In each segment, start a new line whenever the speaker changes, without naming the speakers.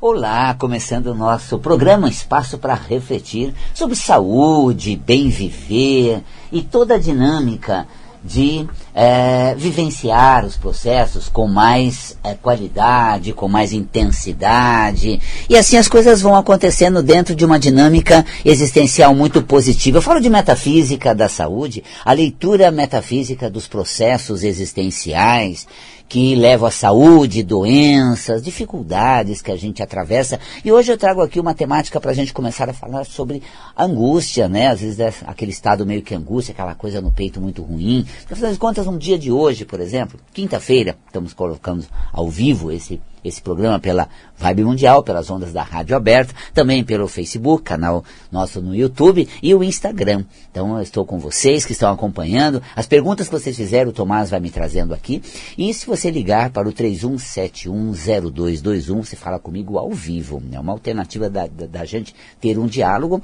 Olá, começando o nosso programa Espaço para refletir sobre saúde, bem viver e toda a dinâmica de é, vivenciar os processos com mais é, qualidade, com mais intensidade. E assim as coisas vão acontecendo dentro de uma dinâmica existencial muito positiva. Eu falo de metafísica da saúde, a leitura metafísica dos processos existenciais que levam à saúde, doenças, dificuldades que a gente atravessa. E hoje eu trago aqui uma temática para a gente começar a falar sobre angústia, né? Às vezes é aquele estado meio que angústia, aquela coisa no peito muito ruim. Afinal de contas, um dia de hoje, por exemplo, quinta-feira, estamos colocando ao vivo esse esse programa pela Vibe Mundial, pelas ondas da Rádio Aberta, também pelo Facebook, canal nosso no YouTube e o Instagram. Então eu estou com vocês que estão acompanhando. As perguntas que vocês fizeram, o Tomás vai me trazendo aqui. E se você ligar para o 31710221, você fala comigo ao vivo. É uma alternativa da, da, da gente ter um diálogo.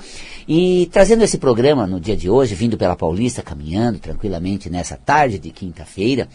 E trazendo esse programa no dia de hoje, vindo pela Paulista, caminhando tranquilamente nessa tarde de quinta-feira,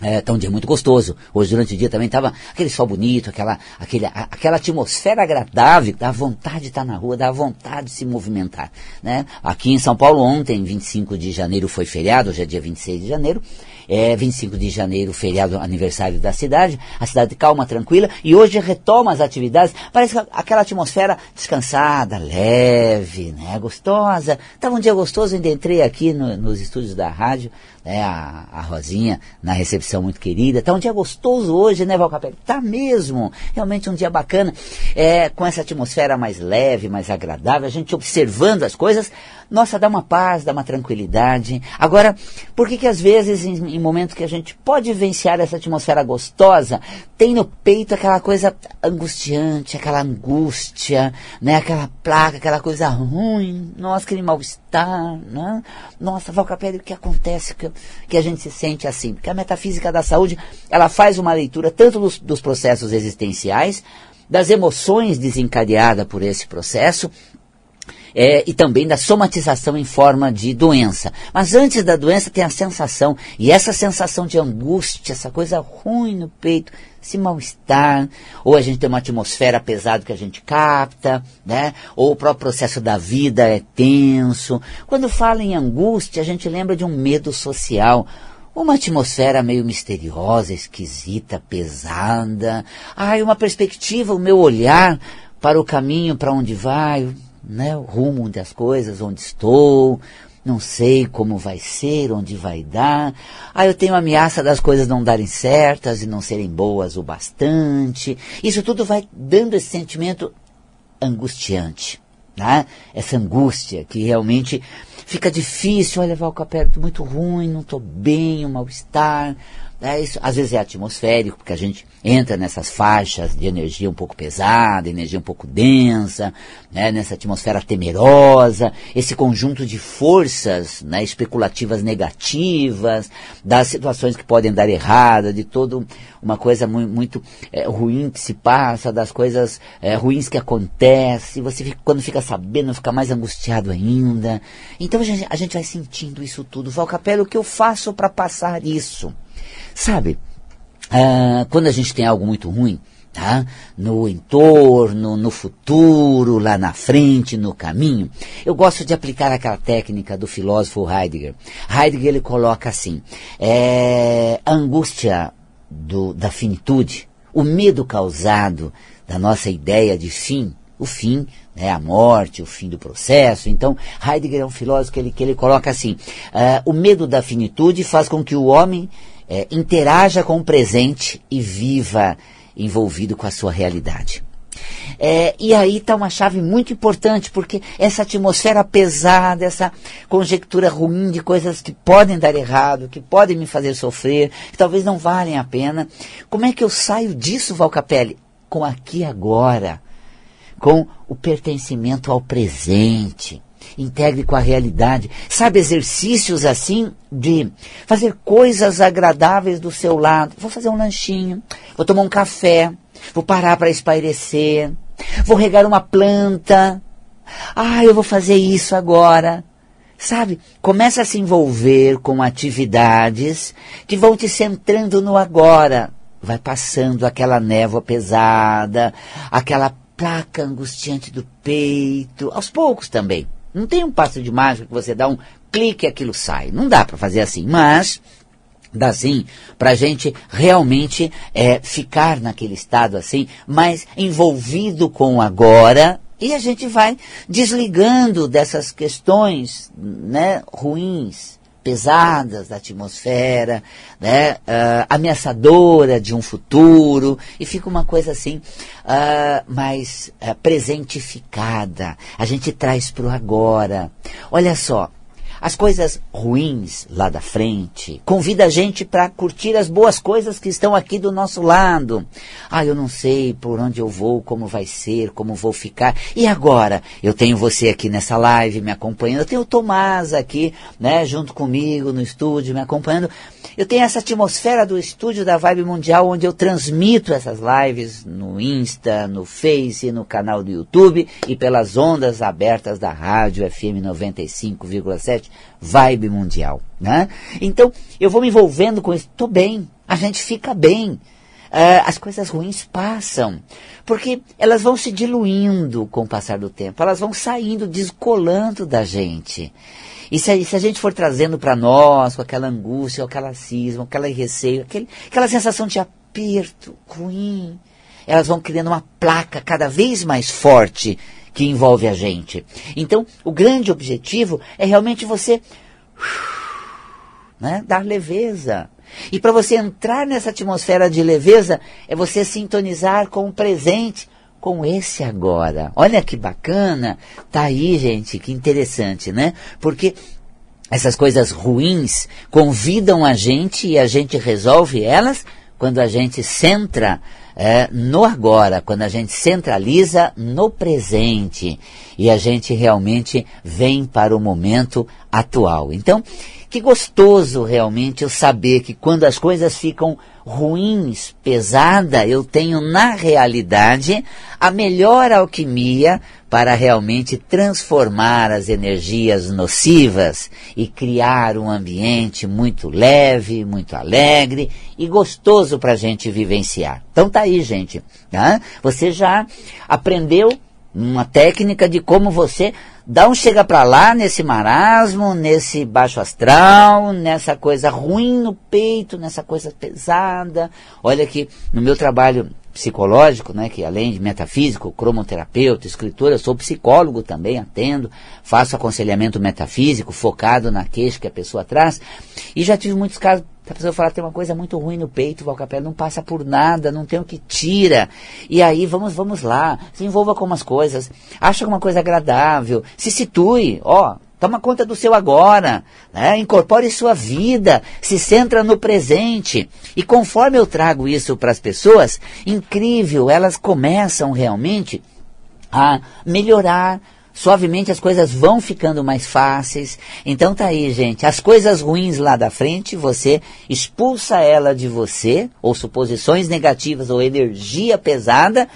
é, tá um dia muito gostoso. Hoje, durante o dia, também estava aquele sol bonito, aquela, aquele, a, aquela atmosfera agradável, dá vontade de estar na rua, dá vontade de se movimentar. Né? Aqui em São Paulo, ontem, 25 de janeiro, foi feriado, hoje é dia 26 de janeiro. É 25 de janeiro, feriado aniversário da cidade, a cidade calma, tranquila, e hoje retoma as atividades, parece aquela atmosfera descansada, leve, né, gostosa. Estava um dia gostoso, ainda entrei aqui no, nos estúdios da rádio, né, a, a Rosinha na recepção muito querida. Tá um dia gostoso hoje, né, Valcapelli? Tá mesmo. Realmente um dia bacana, é, com essa atmosfera mais leve, mais agradável, a gente observando as coisas, nossa, dá uma paz, dá uma tranquilidade. Agora, por que que às vezes, em, em momentos que a gente pode vivenciar essa atmosfera gostosa, tem no peito aquela coisa angustiante, aquela angústia, né, aquela placa, aquela coisa ruim, nossa, aquele mal-estar, né? Nossa, Valcapelli, o que acontece? Que que a gente se sente assim. Porque a metafísica da saúde, ela faz uma leitura tanto dos, dos processos existenciais, das emoções desencadeadas por esse processo, é, e também da somatização em forma de doença. Mas antes da doença tem a sensação, e essa sensação de angústia, essa coisa ruim no peito, esse mal-estar, ou a gente tem uma atmosfera pesada que a gente capta, né? Ou o próprio processo da vida é tenso. Quando fala em angústia, a gente lembra de um medo social, uma atmosfera meio misteriosa, esquisita, pesada. Ai, uma perspectiva, o meu olhar para o caminho para onde vai, né, o rumo das coisas, onde estou, não sei como vai ser, onde vai dar. Ah, eu tenho ameaça das coisas não darem certas e não serem boas o bastante. Isso tudo vai dando esse sentimento angustiante, né? Essa angústia que realmente fica difícil, olha, levar o capé muito ruim, não estou bem, um mal-estar, é, isso, às vezes é atmosférico, porque a gente entra nessas faixas de energia um pouco pesada, energia um pouco densa, né, nessa atmosfera temerosa, esse conjunto de forças né, especulativas negativas, das situações que podem dar errada, de toda uma coisa muito, é, ruim que se passa, das coisas é, ruins que acontecem, você fica, quando fica sabendo, fica mais angustiado ainda. Então a gente, a gente vai sentindo isso tudo. Val Capela, o que eu faço para passar isso? Sabe, ah, quando a gente tem algo muito ruim, tá? no entorno, no futuro, lá na frente, no caminho, eu gosto de aplicar aquela técnica do filósofo Heidegger. Heidegger ele coloca assim, é, a angústia do, da finitude, o medo causado da nossa ideia de fim, o fim, né, a morte, o fim do processo. Então, Heidegger é um filósofo que ele, que ele coloca assim, uh, o medo da finitude faz com que o homem é, interaja com o presente e viva envolvido com a sua realidade. É, e aí está uma chave muito importante, porque essa atmosfera pesada, essa conjectura ruim de coisas que podem dar errado, que podem me fazer sofrer, que talvez não valem a pena. Como é que eu saio disso, Valcapelli? Com aqui agora, com o pertencimento ao presente integre com a realidade. Sabe, exercícios assim de fazer coisas agradáveis do seu lado. Vou fazer um lanchinho, vou tomar um café, vou parar para espairecer, vou regar uma planta. Ah, eu vou fazer isso agora. Sabe, começa a se envolver com atividades que vão te centrando no agora, vai passando aquela névoa pesada, aquela placa angustiante do peito, aos poucos também. Não tem um passo de mágica que você dá um clique e aquilo sai. Não dá para fazer assim, mas dá sim para a gente realmente é, ficar naquele estado assim, mais envolvido com o agora e a gente vai desligando dessas questões né, ruins, pesadas da atmosfera, né, uh, ameaçadora de um futuro, e fica uma coisa assim uh, mais uh, presentificada. A gente traz para o agora. Olha só, as coisas ruins lá da frente. Convida a gente para curtir as boas coisas que estão aqui do nosso lado. Ah, eu não sei por onde eu vou, como vai ser, como vou ficar. E agora? Eu tenho você aqui nessa live me acompanhando. Eu tenho o Tomás aqui, né, junto comigo no estúdio me acompanhando. Eu tenho essa atmosfera do estúdio da Vibe Mundial, onde eu transmito essas lives no Insta, no Face, no canal do YouTube e pelas ondas abertas da rádio FM 95,7 Vibe Mundial. Né? Então, eu vou me envolvendo com isso. Estou bem, a gente fica bem. Uh, as coisas ruins passam, porque elas vão se diluindo com o passar do tempo, elas vão saindo, descolando da gente. E se, se a gente for trazendo para nós, com aquela angústia, com aquela cisma, com receio, aquele, aquela sensação de aperto ruim, elas vão criando uma placa cada vez mais forte que envolve a gente. Então, o grande objetivo é realmente você né, dar leveza. E para você entrar nessa atmosfera de leveza, é você sintonizar com o presente, com esse agora. Olha que bacana. Tá aí, gente, que interessante, né? Porque essas coisas ruins convidam a gente e a gente resolve elas quando a gente centra é, no agora, quando a gente centraliza no presente e a gente realmente vem para o momento atual. Então, que gostoso realmente eu saber que quando as coisas ficam ruins, pesada, eu tenho na realidade a melhor alquimia para realmente transformar as energias nocivas e criar um ambiente muito leve, muito alegre e gostoso para a gente vivenciar. Então tá aí, gente. Tá? Você já aprendeu uma técnica de como você dá um chega para lá nesse marasmo, nesse baixo astral, nessa coisa ruim no peito, nessa coisa pesada. Olha que no meu trabalho psicológico, né, que além de metafísico, cromoterapeuta, escritor, eu sou psicólogo também, atendo, faço aconselhamento metafísico focado na queixa que a pessoa traz, e já tive muitos casos a pessoa fala, tem uma coisa muito ruim no peito, Valcapé, não passa por nada, não tem o que tira. E aí, vamos, vamos lá, se envolva com umas coisas, acha alguma coisa agradável, se situe, ó, Toma conta do seu agora, né? incorpore sua vida, se centra no presente. E conforme eu trago isso para as pessoas, incrível, elas começam realmente a melhorar, suavemente as coisas vão ficando mais fáceis. Então tá aí, gente. As coisas ruins lá da frente, você expulsa ela de você, ou suposições negativas, ou energia pesada,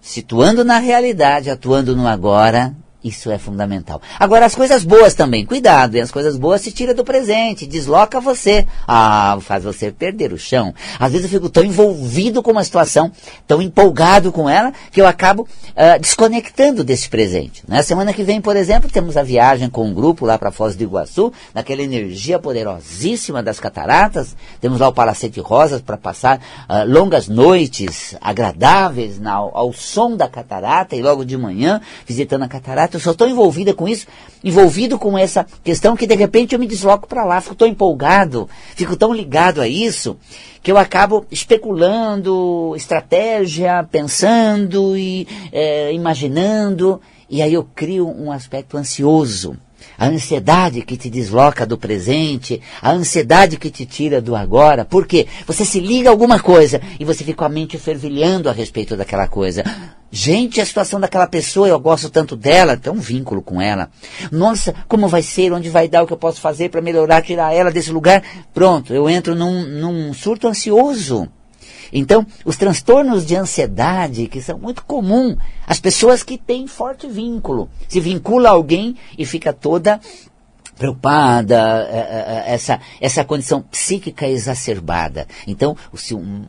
situando na realidade, atuando no agora, isso é fundamental. Agora, as coisas boas também, cuidado, e as coisas boas se tira do presente, desloca você. Ah, faz você perder o chão. Às vezes eu fico tão envolvido com uma situação, tão empolgado com ela, que eu acabo uh, desconectando desse presente. Na semana que vem, por exemplo, temos a viagem com um grupo lá para Foz do Iguaçu, naquela energia poderosíssima das cataratas. Temos lá o Palacete Rosas para passar uh, longas noites agradáveis na, ao som da catarata e logo de manhã visitando a catarata eu sou tão envolvida com isso, envolvido com essa questão que de repente eu me desloco para lá, fico tão empolgado, fico tão ligado a isso, que eu acabo especulando estratégia, pensando e é, imaginando, e aí eu crio um aspecto ansioso a ansiedade que te desloca do presente, a ansiedade que te tira do agora. Por quê? Você se liga a alguma coisa e você fica com a mente fervilhando a respeito daquela coisa. Gente, a situação daquela pessoa, eu gosto tanto dela, tem um vínculo com ela. Nossa, como vai ser, onde vai dar, o que eu posso fazer para melhorar, tirar ela desse lugar? Pronto, eu entro num, num surto ansioso. Então, os transtornos de ansiedade, que são muito comuns, as pessoas que têm forte vínculo, se vincula a alguém e fica toda preocupada, essa, essa condição psíquica exacerbada. Então,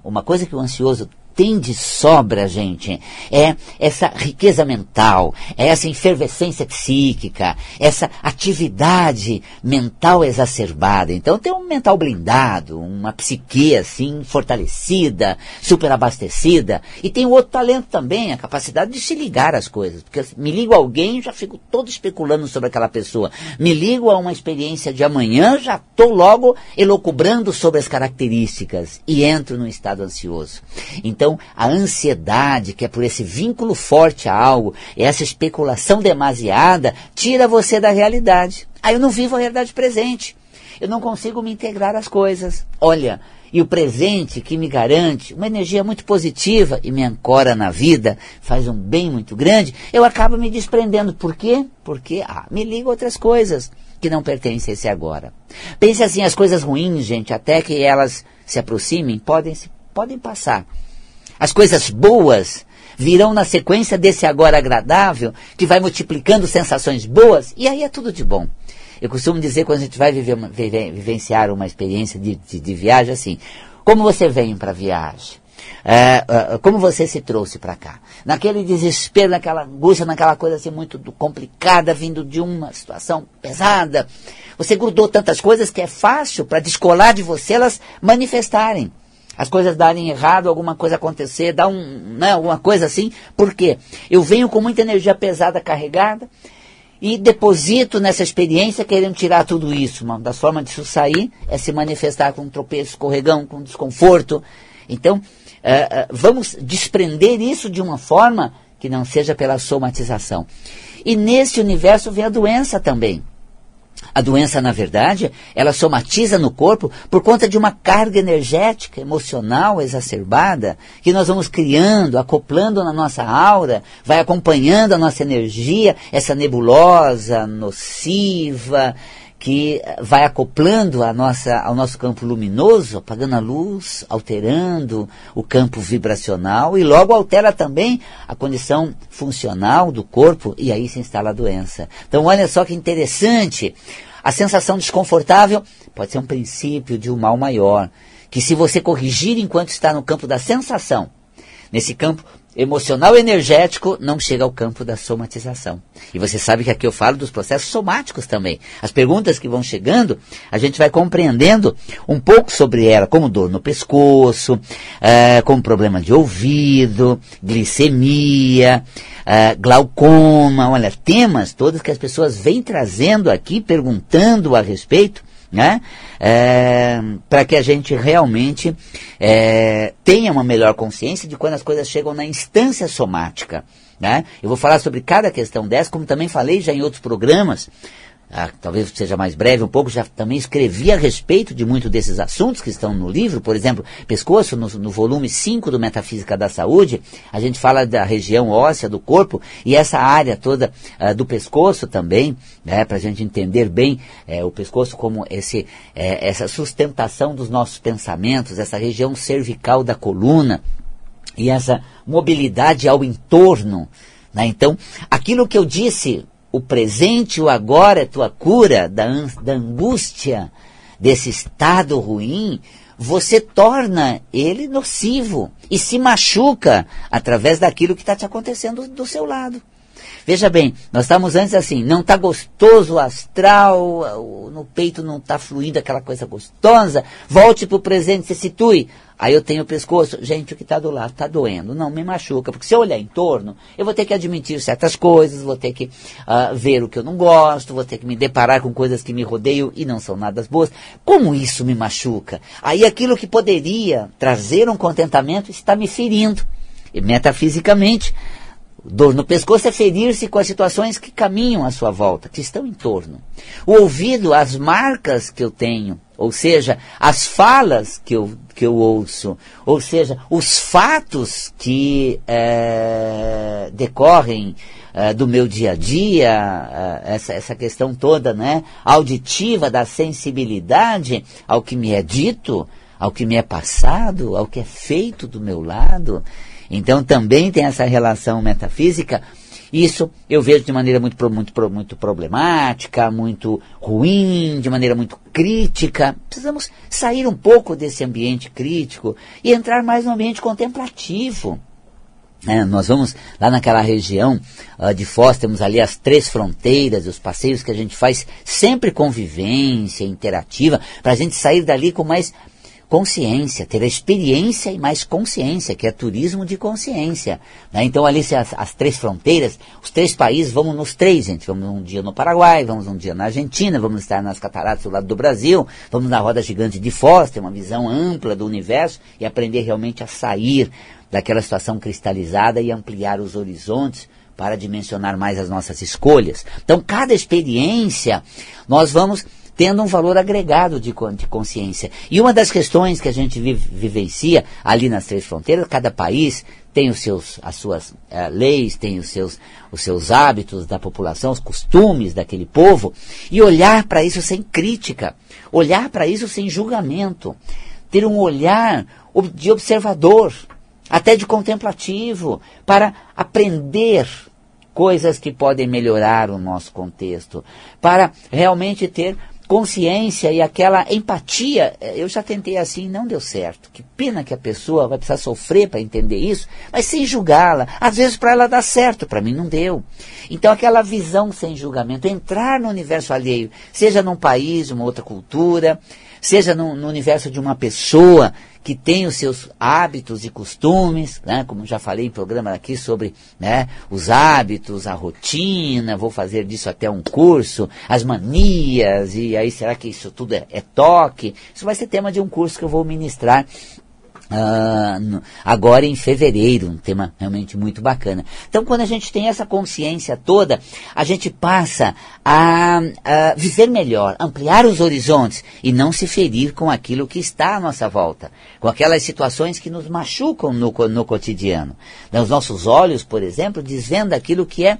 uma coisa que o ansioso tem de sobra, gente, é essa riqueza mental, é essa efervescência psíquica, essa atividade mental exacerbada. Então tem um mental blindado, uma psique assim fortalecida, superabastecida, e tem outro talento também, a capacidade de se ligar às coisas. Porque me ligo a alguém, já fico todo especulando sobre aquela pessoa. Me ligo a uma experiência de amanhã, já estou logo elocubrando sobre as características e entro no estado ansioso. Então, então, a ansiedade, que é por esse vínculo forte a algo, essa especulação demasiada, tira você da realidade. Aí eu não vivo a realidade presente. Eu não consigo me integrar às coisas. Olha, e o presente que me garante uma energia muito positiva e me ancora na vida, faz um bem muito grande, eu acabo me desprendendo. Por quê? Porque ah, me ligo a outras coisas que não pertencem a esse agora. Pense assim, as coisas ruins, gente, até que elas se aproximem, podem, podem passar. As coisas boas virão na sequência desse agora agradável, que vai multiplicando sensações boas, e aí é tudo de bom. Eu costumo dizer, quando a gente vai viver vivenciar uma experiência de, de, de, viagem, assim, como você vem para a viagem? É, é, como você se trouxe para cá? Naquele desespero, naquela angústia, naquela coisa assim muito complicada, vindo de uma situação pesada. Você grudou tantas coisas que é fácil para descolar de você elas manifestarem as coisas darem errado, alguma coisa acontecer, dar um, né, alguma coisa assim. Por quê? Eu venho com muita energia pesada carregada e deposito nessa experiência querendo tirar tudo isso. Uma das formas disso sair é se manifestar com um tropeço, escorregão, com desconforto. Então, uh, uh, vamos desprender isso de uma forma que não seja pela somatização. E nesse universo vem a doença também. A doença, na verdade, ela somatiza no corpo por conta de uma carga energética, emocional exacerbada, que nós vamos criando, acoplando na nossa aura, vai acompanhando a nossa energia, essa nebulosa, nociva, que vai acoplando a nossa, ao nosso campo luminoso, apagando a luz, alterando o campo vibracional e logo altera também a condição funcional do corpo e aí se instala a doença. Então olha só que interessante, a sensação desconfortável pode ser um princípio de um mal maior, que se você corrigir enquanto está no campo da sensação, nesse campo emocional energético não chega ao campo da somatização. E você sabe que aqui eu falo dos processos somáticos também. As perguntas que vão chegando, a gente vai compreendendo um pouco sobre ela, como dor no pescoço, uh, como problema de ouvido, glicemia, uh, glaucoma, olha, temas todos que as pessoas vêm trazendo aqui, perguntando a respeito, né? É, para que a gente realmente é, tenha uma melhor consciência de quando as coisas chegam na instância somática. Né? Eu vou falar sobre cada questão dessa, como também falei já em outros programas, ah, talvez seja mais breve um pouco, já também escrevi a respeito de muitos desses assuntos que estão no livro, por exemplo, pescoço, no, no volume 5 do Metafísica da Saúde, a gente fala da região óssea do corpo e essa área toda ah, do pescoço também, né, para a gente entender bem é, o pescoço como esse, é, essa sustentação dos nossos pensamentos, essa região cervical da coluna e essa mobilidade ao entorno. Né? Então, aquilo que eu disse o presente, o agora é tua cura da, da angústia, desse estado ruim, você torna ele nocivo e se machuca através daquilo que está te acontecendo do seu lado. Veja bem, nós estamos antes assim, não está gostoso o astral, no peito não está fluindo aquela coisa gostosa, volte para o presente, se situe. Aí eu tenho o pescoço, gente, o que está do lado está doendo. Não, me machuca, porque se eu olhar em torno, eu vou ter que admitir certas coisas, vou ter que uh, ver o que eu não gosto, vou ter que me deparar com coisas que me rodeiam e não são nada boas. Como isso me machuca? Aí aquilo que poderia trazer um contentamento está me ferindo. Metafisicamente, Dor no pescoço é ferir-se com as situações que caminham à sua volta, que estão em torno. O ouvido, as marcas que eu tenho, ou seja, as falas que eu, que eu ouço, ou seja, os fatos que é, decorrem é, do meu dia a dia, é, essa, essa questão toda né, auditiva da sensibilidade ao que me é dito, ao que me é passado, ao que é feito do meu lado. Então também tem essa relação metafísica Isso eu vejo de maneira muito, muito, muito problemática, muito ruim, de maneira muito crítica. Precisamos sair um pouco desse ambiente crítico e entrar mais no ambiente contemplativo. É, nós vamos lá naquela região uh, de Foz, temos ali as três fronteiras, os passeios que a gente faz sempre convivência interativa, para a gente sair dali com mais consciência, ter experiência e mais consciência, que é turismo de consciência. Né? Então ali as, as, três fronteiras, os três países, vamos nos três, gente. Vamos um dia no Paraguai, vamos um dia na Argentina, vamos estar nas cataratas do lado do Brasil, vamos na roda gigante de Foz, ter uma visão ampla do universo e aprender realmente a sair daquela situação cristalizada e ampliar os horizontes para dimensionar mais as nossas escolhas. Então cada experiência nós vamos tendo um valor agregado de, de consciência. E uma das questões que a gente vive, vivencia ali nas três fronteiras, cada país tem os seus, as suas uh, leis, tem os seus, os seus hábitos da população, os costumes daquele povo, e olhar para isso sem crítica, olhar para isso sem julgamento, ter um olhar de observador, até de contemplativo, para aprender coisas que podem melhorar o nosso contexto, para realmente ter consciência e aquela empatia. Eu já tentei assim, não deu certo. Que pena que a pessoa vai precisar sofrer para entender isso, mas sem julgá-la. Às vezes para ela dá certo, para mim não deu. Então aquela visão sem julgamento, entrar no universo alheio, seja num país, uma outra cultura, seja no, no universo de uma pessoa que tem os seus hábitos e costumes, né? como já falei em programa aqui sobre né, os hábitos, a rotina, vou fazer disso até um curso, as manias, e aí será que isso tudo é, é toque? Isso vai ser tema de um curso que eu vou ministrar Uh, agora em fevereiro, um tema realmente muito bacana. Então, quando a gente tem essa consciência toda, a gente passa a, a, viver melhor, ampliar os horizontes e não se ferir com aquilo que está à nossa volta, com aquelas situações que nos machucam no, no cotidiano. Os nossos olhos, por exemplo, desvendam aquilo que é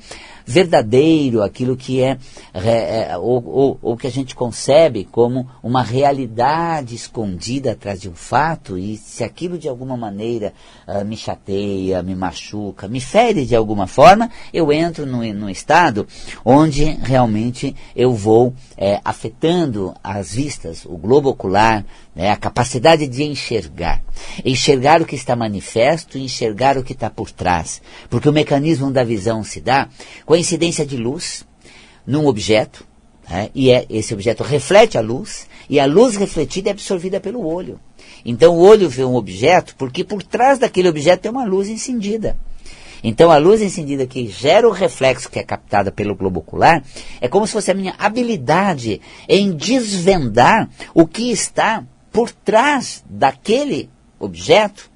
verdadeiro, aquilo que é, é, ou, ou, ou, que a gente concebe como uma realidade escondida atrás de um fato, e se aquilo de alguma maneira uh, me chateia, me machuca, me fere de alguma forma, eu entro no, estado onde realmente eu vou é, afetando as vistas, o globo ocular, né, a capacidade de enxergar. Enxergar o que está manifesto enxergar o que está por trás. Porque o mecanismo da visão se dá com a incidência de luz num objeto, né, e é, esse objeto reflete a luz, e a luz refletida é absorvida pelo olho. Então o olho vê um objeto porque por trás daquele objeto tem uma luz incendida. Então a luz incendida que gera o reflexo que é captada pelo globo ocular é como se fosse a minha habilidade em desvendar o que está por trás daquele objeto,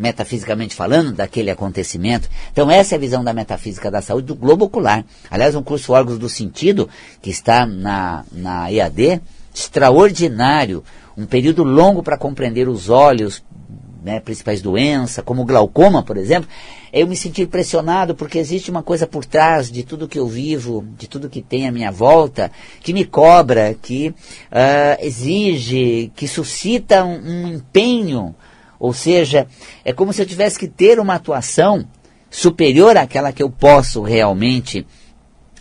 metafisicamente falando, daquele acontecimento. Então, essa é a visão da metafísica da saúde do globo ocular. Aliás, um curso Órgãos do Sentido, que está na, na EAD, extraordinário, um período longo para compreender os olhos, né, principais doenças, como glaucoma, por exemplo, eu me senti impressionado porque existe uma coisa por trás de tudo que eu vivo, de tudo que tem à minha volta, que me cobra, que uh, exige, que suscita um, um empenho. Ou seja, é como se eu tivesse que ter uma atuação superior àquela que eu posso realmente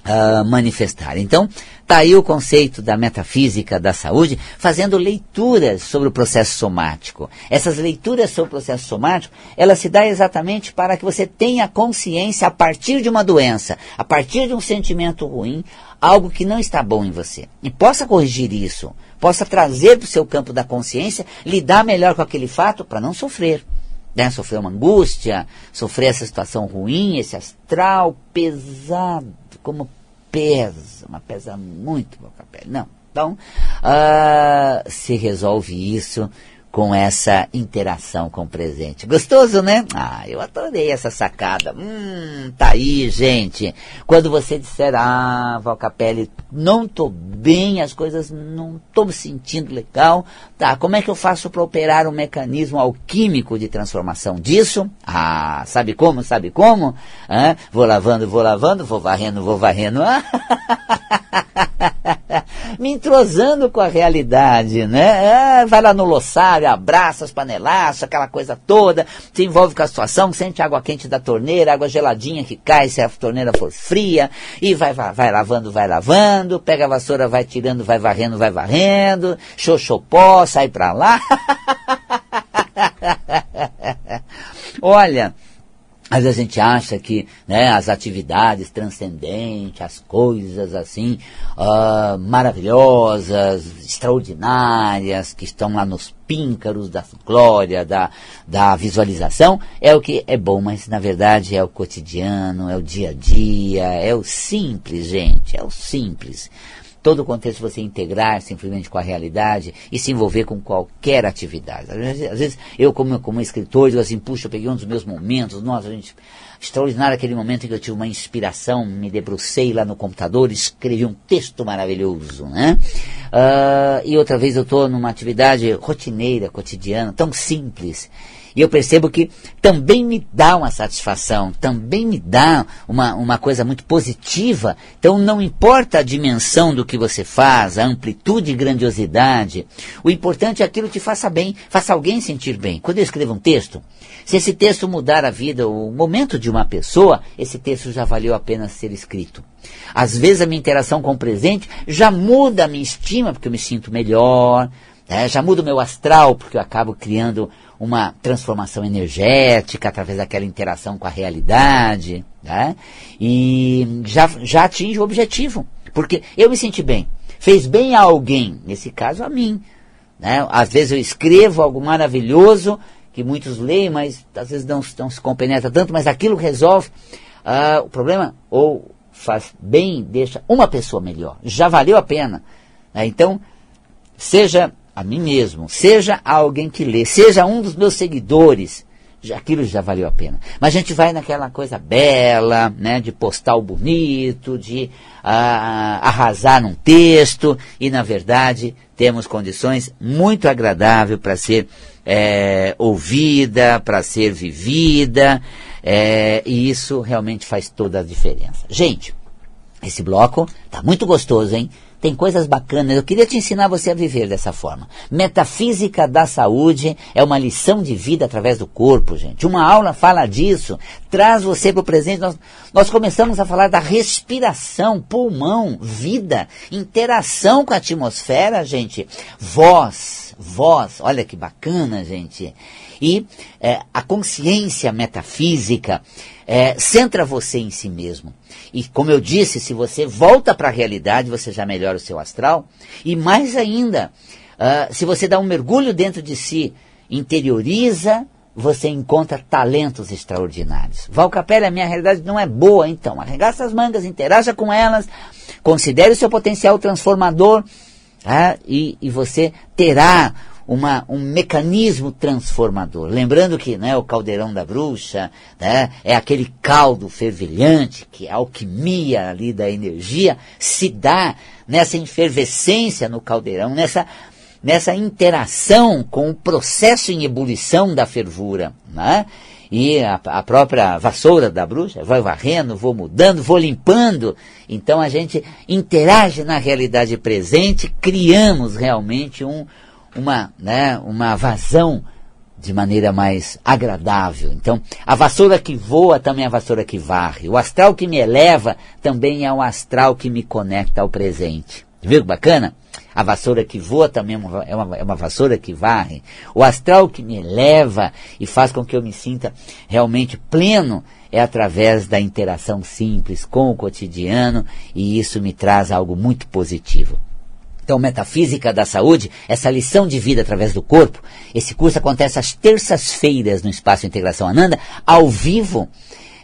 uh, manifestar. Então, está aí o conceito da metafísica da saúde, fazendo leituras sobre o processo somático. Essas leituras sobre o processo somático, ela se dá exatamente para que você tenha consciência a partir de uma doença, a partir de um sentimento ruim, algo que não está bom em você. E possa corrigir isso, possa trazer para o seu campo da consciência, lidar melhor com aquele fato para não sofrer. Né? Sofrer uma angústia, sofrer essa situação ruim, esse astral pesado, como pesa, mas pesa muito a pele. Não. Então, uh, se resolve isso com essa interação com o presente. Gostoso, né? Ah, eu adorei essa sacada. Hum, tá aí, gente. Quando você disser, ah, Valcapelli, não tô bem, as coisas não tô me sentindo legal, tá, como é que eu faço para operar um mecanismo alquímico de transformação disso? Ah, sabe como, sabe como? Ah, vou lavando, vou lavando, vou varrendo, vou varrendo. me entrosando com a realidade, né? É, vai lá no lossário, abraça as panelaços, aquela coisa toda, se envolve com a situação, sente água quente da torneira, água geladinha que cai se a torneira for fria, e vai, vai, vai lavando, vai lavando, pega a vassoura, vai tirando, vai varrendo, vai varrendo, xoxopó, sai pra lá. Olha, às vezes a gente acha que né, as atividades transcendentes, as coisas assim uh, maravilhosas, extraordinárias, que estão lá nos píncaros da glória, da, da visualização, é o que é bom, mas na verdade é o cotidiano, é o dia a dia, é o simples, gente, é o simples todo o contexto você integrar simplesmente com a realidade e se envolver com qualquer atividade. Às vezes, às vezes eu, como, como escritor, digo assim, puxa, eu peguei um dos meus momentos, nossa, gente, extraordinário aquele momento em que eu tive uma inspiração, me debrucei lá no computador, escrevi um texto maravilhoso, né? Uh, e outra vez eu estou numa atividade rotineira, cotidiana, tão simples, e eu percebo que também me dá uma satisfação, também me dá uma, uma coisa muito positiva. Então não importa a dimensão do que você faz, a amplitude e grandiosidade, o importante é aquilo que te faça bem, faça alguém sentir bem. Quando eu escrevo um texto, se esse texto mudar a vida, o momento de uma pessoa, esse texto já valeu a pena ser escrito. Às vezes a minha interação com o presente já muda a minha estima, porque eu me sinto melhor, é, já muda o meu astral, porque eu acabo criando uma transformação energética através daquela interação com a realidade, né? e já, já atinge o objetivo, porque eu me senti bem, fez bem a alguém, nesse caso a mim. Né? Às vezes eu escrevo algo maravilhoso, que muitos leem, mas às vezes não, não se compenetra tanto, mas aquilo resolve uh, o problema, ou faz bem, deixa uma pessoa melhor, já valeu a pena. Né? Então, seja a mim mesmo, seja alguém que lê, seja um dos meus seguidores, aquilo já valeu a pena. Mas a gente vai naquela coisa bela, né, de postar o bonito, de ah, arrasar num texto, e na verdade temos condições muito agradáveis para ser é, ouvida, para ser vivida, é, e isso realmente faz toda a diferença. Gente, esse bloco tá muito gostoso, hein? Tem coisas bacanas. Eu queria te ensinar você a viver dessa forma. Metafísica da saúde é uma lição de vida através do corpo, gente. Uma aula fala disso, traz você para o presente. Nós, nós começamos a falar da respiração, pulmão, vida, interação com a atmosfera, gente. Voz, voz, olha que bacana, gente. E é, a consciência metafísica é, centra você em si mesmo. E como eu disse, se você volta para a realidade, você já melhora o seu astral. E mais ainda, uh, se você dá um mergulho dentro de si, interioriza, você encontra talentos extraordinários. Val Capela, a minha realidade não é boa, então. Arregaça as mangas, interaja com elas, considere o seu potencial transformador uh, e, e você terá uma, um mecanismo transformador. Lembrando que né, o caldeirão da bruxa né, é aquele caldo fervilhante, que a alquimia ali da energia se dá nessa efervescência no caldeirão, nessa, nessa interação com o processo em ebulição da fervura. Né? E a, a, própria vassoura da bruxa vai varrendo, vou mudando, vou limpando. Então a gente interage na realidade presente, criamos realmente um, uma, né, uma vazão de maneira mais agradável. Então, a vassoura que voa também é a vassoura que varre. O astral que me eleva também é o astral que me conecta ao presente. Viu que bacana? A vassoura que voa também é uma, é é uma vassoura que varre. O astral que me eleva e faz com que eu me sinta realmente pleno é através da interação simples com o cotidiano e isso me traz algo muito positivo. Então, Metafísica da Saúde, essa lição de vida através do corpo, esse curso acontece às terças-feiras no Espaço Integração Ananda, ao vivo,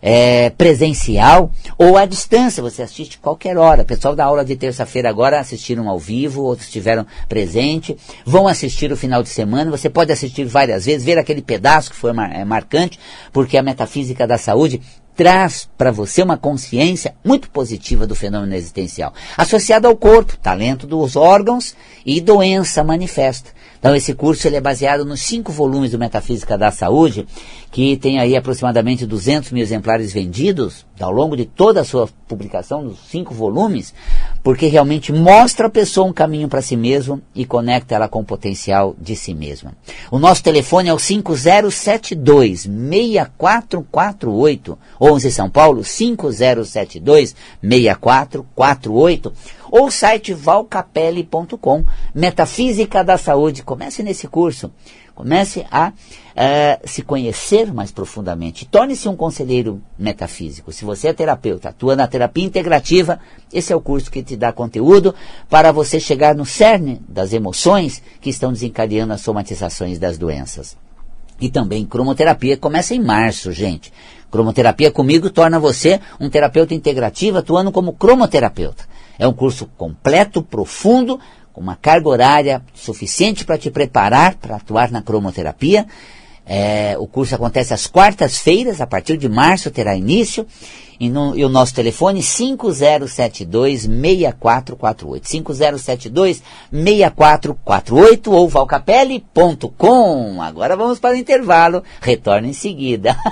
é, presencial ou à distância. Você assiste qualquer hora. O pessoal da aula de terça-feira agora assistiram ao vivo, outros estiveram presente, vão assistir o final de semana. Você pode assistir várias vezes, ver aquele pedaço que foi mar, é, marcante, porque a Metafísica da Saúde traz para você uma consciência muito positiva do fenômeno existencial, associado ao corpo, talento dos órgãos e doença manifesta. Então esse curso ele é baseado nos cinco volumes do Metafísica da Saúde, que tem aí aproximadamente 200 mil exemplares vendidos ao longo de toda a sua publicação, nos cinco volumes, porque realmente mostra a pessoa um caminho para si mesmo e conecta ela com o potencial de si mesma. O nosso telefone é o 5072 6448, 11 São Paulo, 5072 6448, ou o site valcapelli.com, Metafísica da Saúde. Comece nesse curso. Comece a uh, se conhecer mais profundamente. Torne-se um conselheiro metafísico. Se você é terapeuta, atua na terapia integrativa, esse é o curso que te dá conteúdo para você chegar no cerne das emoções que estão desencadeando as somatizações das doenças. E também cromoterapia começa em março, gente. Cromoterapia comigo torna você um terapeuta integrativo atuando como cromoterapeuta. É um curso completo, profundo, com uma carga horária suficiente para te preparar para atuar na cromoterapia. É, o curso acontece às quartas-feiras, a partir de março terá início. E, no, e o nosso telefone 5072-6448. 5072-6448 ou valcapelli.com. Agora vamos para o intervalo. Retorno em seguida.